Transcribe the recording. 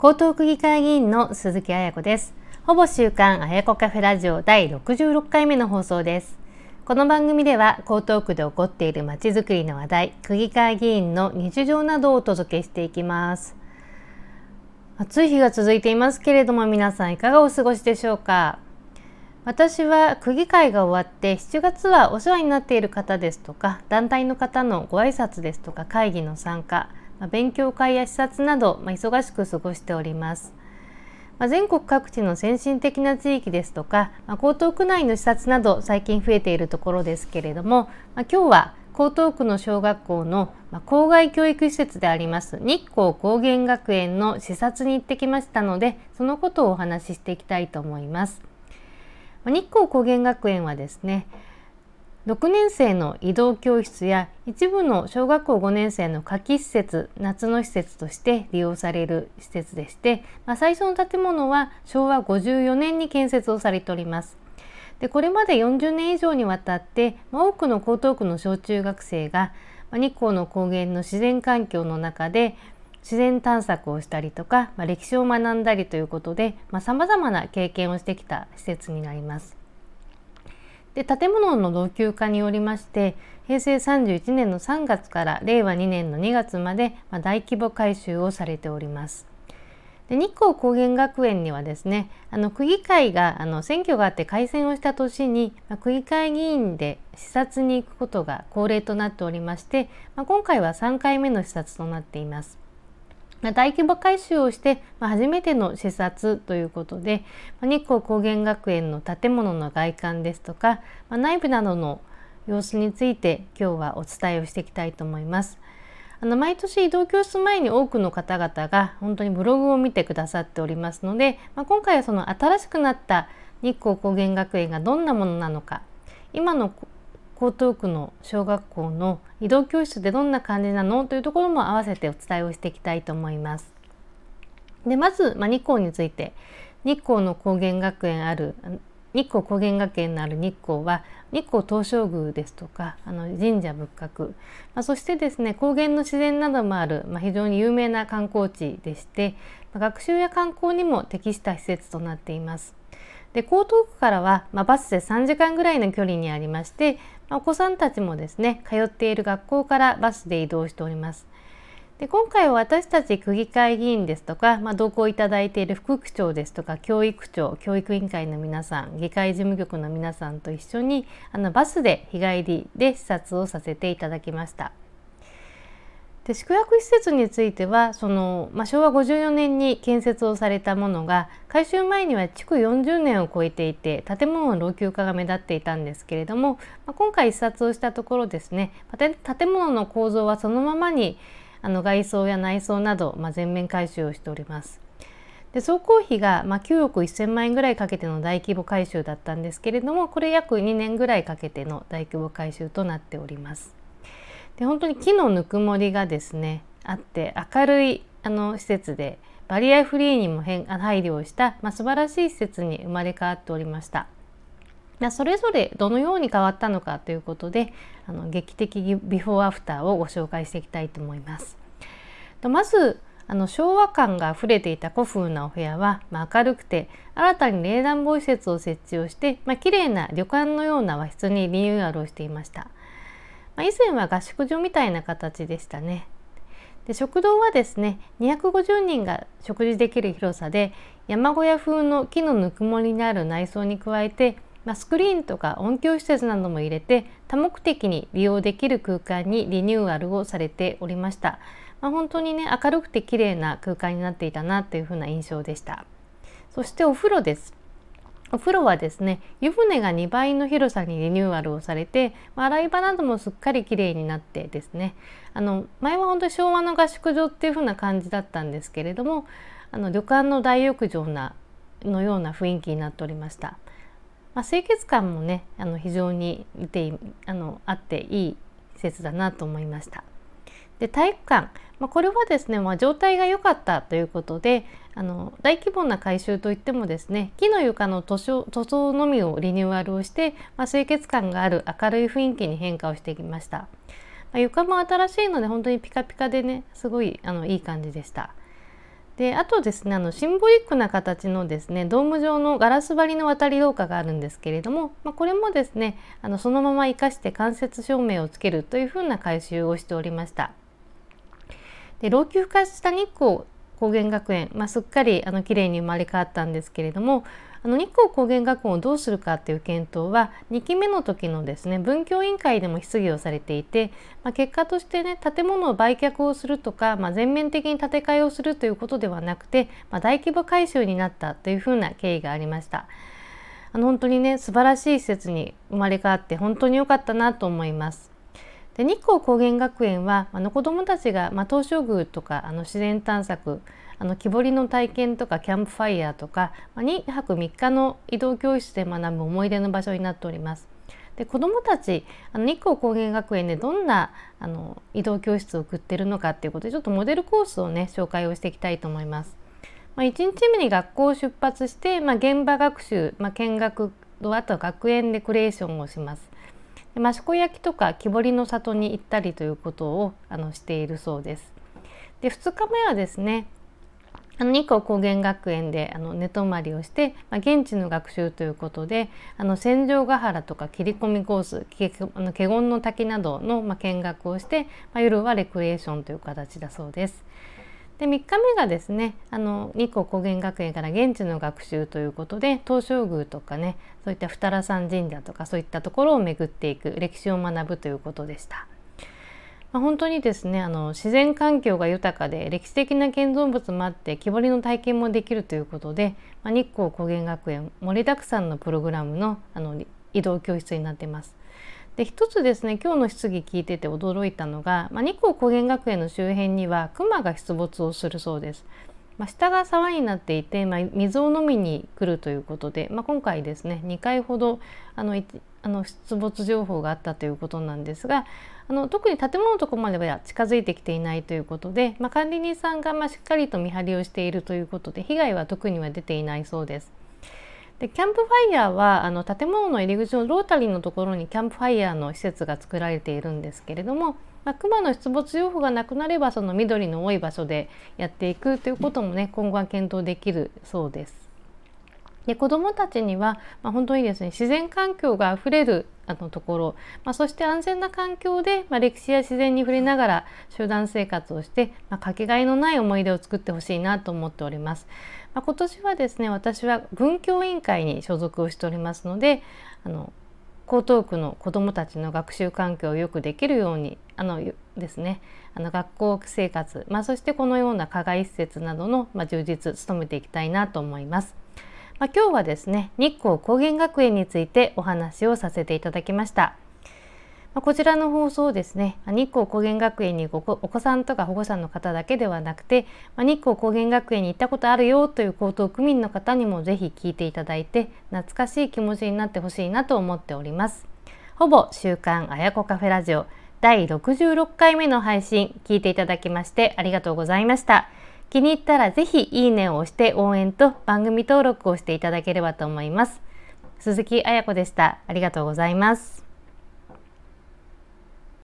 江東区議会議員の鈴木彩子です。ほぼ週刊彩子カフェラジオ第66回目の放送です。この番組では江東区で起こっているまちづくりの話題、区議会議員の日常などをお届けしていきます。暑い日が続いていますけれども皆さんいかがお過ごしでしょうか？私は区議会が終わって7月はお世話になっている方ですとか団体の方のご挨拶ですとか会議の参加まあ、勉強会や視察など、まあ、忙しく過ごしております。まあ、全国各地の先進的な地域ですとか、まあ、江東区内の視察など最近増えているところですけれども、まあ、今日は江東区の小学校のま校外教育施設であります日光高原学園の視察に行ってきましたのでそのことをお話ししていきたいと思います。ま日光高原学園はですね6年生の移動教室や一部の小学校5年生の夏季施設夏の施設として利用される施設でして、まあ、最初の建物は昭和54年に建設をされております。でこれまで40年以上にわたって、まあ、多くの江東区の小中学生が、まあ、日光の高原の自然環境の中で自然探索をしたりとか、まあ、歴史を学んだりということでさまざ、まな経験をしてきた施設になります。で建物の老朽化によりまして平成31年の3月から令和2年の2月まで、まあ、大規模改修をされております。で日光高原学園にはですねあの区議会があの選挙があって改選をした年に、まあ、区議会議員で視察に行くことが恒例となっておりまして、まあ、今回は3回目の視察となっています。ま大規模改修をして、まあ、初めての視察ということで、まあ、日光高原学園の建物の外観ですとか、まあ、内部などの様子について今日はお伝えをしていきたいと思います。あの毎年移動教室前に多くの方々が本当にブログを見てくださっておりますので、まあ、今回はその新しくなった日光高原学園がどんなものなのか今の江東区の小学校の移動教室でどんな感じなのというところも合わせてお伝えをしていきたいと思います。でまず、まあ、日光について日光の高原学園ある日光高原学園のある日光は日光東照宮ですとかあの神社仏閣、まあ、そしてですね高原の自然などもある、まあ、非常に有名な観光地でして、まあ、学習や観光にも適した施設となっています。で江東区からは、まあ、バスで3時間ぐらいの距離にありまして、まあ、お子さんたちもですね通っている学校からバスで移動しております。で今回は私たち区議会議員ですとか、まあ、同行いただいている副区長ですとか教育長教育委員会の皆さん議会事務局の皆さんと一緒にあのバスで日帰りで視察をさせていただきました。で宿泊施設についてはその、まあ、昭和54年に建設をされたものが改修前には築40年を超えていて建物の老朽化が目立っていたんですけれども、まあ、今回視察をしたところですね建物の構造はそのままにあの外装や内装など、まあ、全面改修をしております。で総工費が、まあ、9億1000万円ぐらいかけての大規模改修だったんですけれどもこれ約2年ぐらいかけての大規模改修となっております。で本当に木のぬくもりがですねあって明るいあの施設でバリアフリーにも変配慮をした、まあ、素晴らしい施設に生まれ変わっておりました。それぞれどのように変わったのかということであの劇的ビフォーアフターをご紹介していきたいと思います。まずあの昭和感が溢れていた古風なお部屋は、まあ、明るくて新たに冷暖房施設を設置をして、まあ、綺麗な旅館のような和室にリニューアルをしていました。まあ、以前は合宿所みたいな形でしたね。で食堂はですね250人が食事できる広さで山小屋風の木のぬくもりにある内装に加えて、まあ、スクリーンとか音響施設なども入れて多目的に利用できる空間にリニューアルをされておりました。まあ、本当にね明るくて綺麗な空間になっていたなというふうな印象でした。そしてお風呂です。お風呂はですね湯船が2倍の広さにリニューアルをされて、まあ、洗い場などもすっかりきれいになってですねあの前は本当に昭和の合宿場っていう風な感じだったんですけれどもあの旅館の大浴場なのような雰囲気になっておりました。まあ、清潔感もねあの非常にいてあのあっていい施設だなと思いました。で体育館、まあ、これはですね、まあ、状態が良かったということであの大規模な改修といってもですね木の床の塗装塗装のみをリニューアルをして、まあ、清潔感がある明るい雰囲気に変化をしてきました、まあ、床も新しいので本当にピカピカでねすごいあのいい感じでした。であとですねあのシンボリックな形のですねドーム状のガラス張りの渡り廊下があるんですけれども、まあ、これもですねあのそのまま生かして間接照明をつけるというふうな改修をしておりました。で老朽化した日光高原学園、まあ、すっかりあの綺麗に生まれ変わったんですけれどもあの日光高原学園をどうするかっていう検討は2期目の時のですね文教委員会でも質疑をされていて、まあ、結果としてね建物を売却をするとか、まあ、全面的に建て替えをするということではなくて、まあ、大規模改修になったというふうな経緯がありました。あの本当にね素晴らしい施設に生まれ変わって本当に良かったなと思います。で日光高原学園はあの子どもたちが、まあ、東照宮とかあの自然探索あの木彫りの体験とかキャンプファイヤーとか、まあ、2泊3日の移動教室で学ぶ思い出の場所になっております。で子どもたちあの日光高原学園でどんなあの移動教室を送ってるのかっていうことでちょっとモデルコースをね紹介をしていきたいと思います。まあ、1日目に学校を出発して、まあ、現場学習、まあ、見学とあとは学園でクリエーションをします。益子焼とか木彫りの里に行ったりということをあのしているそうです。で2日目はですね日光高原学園であの寝泊まりをして、まあ、現地の学習ということであの千丈ヶ原とか切り込みコース華厳の滝などの、ま、見学をして、まあ、夜はレクリエーションという形だそうです。で3日目がですねあの日光高原学園から現地の学習ということで東照宮とかねそういった二良山神社とかそういったところを巡っていく歴史を学ぶということでした。まあ、本当にですねあの自然環境が豊かで歴史的な建造物もあって木彫りの体験もできるということで、まあ、日光高原学園盛りだくさんのプログラムのあの移動教室になってます。で一つですね今日の質疑聞いてて驚いたのが、まあ、日光高原学園の周辺には熊が出没をするそうです。まあ、下が沢になっていて、まあ、水を飲みに来るということで、まあ、今回ですね2回ほどあのあの出没情報があったということなんですがあの特に建物のところまでは近づいてきていないということで、ま、管理人さんがましっかりと見張りをしているということで被害は特には出ていないそうです。でキャンプファイヤーはあの建物の入り口のロータリーのところにキャンプファイヤーの施設が作られているんですけれども、まあ、熊の出没情報がなくなればその緑の多い場所でやっていくということもね今後は検討できるそうです。で子どもたちには、まあ、本当にですね自然環境があふれるあのところ、まあ、そして安全な環境で、まあ、歴史や自然に触れながら集団生活をして、まあ、かけがえのない思い出を作ってほしいなと思っております。ま、今年はですね私は文教委員会に所属をしておりますのであの江東区の子どもたちの学習環境をよくできるようにあのですねあの学校生活、まあ、そしてこのような課外施設などの、ま、充実努めていきたいなと思います。まあ、今日はですね日光高原学園についてお話をさせていただきました。まあ、こちらの放送ですね日光高原学園にお子さんとか保護者の方だけではなくて、まあ、日光高原学園に行ったことあるよという江東区民の方にもぜひ聞いていただいて懐かしい気持ちになってほしいなと思っております。ほぼ週刊あやこカフェラジオ第66回目の配信聞いていただきましてありがとうございました。気に入ったらぜひいいねを押して応援と番組登録をしていただければと思います。鈴木彩子でした。ありがとうございます。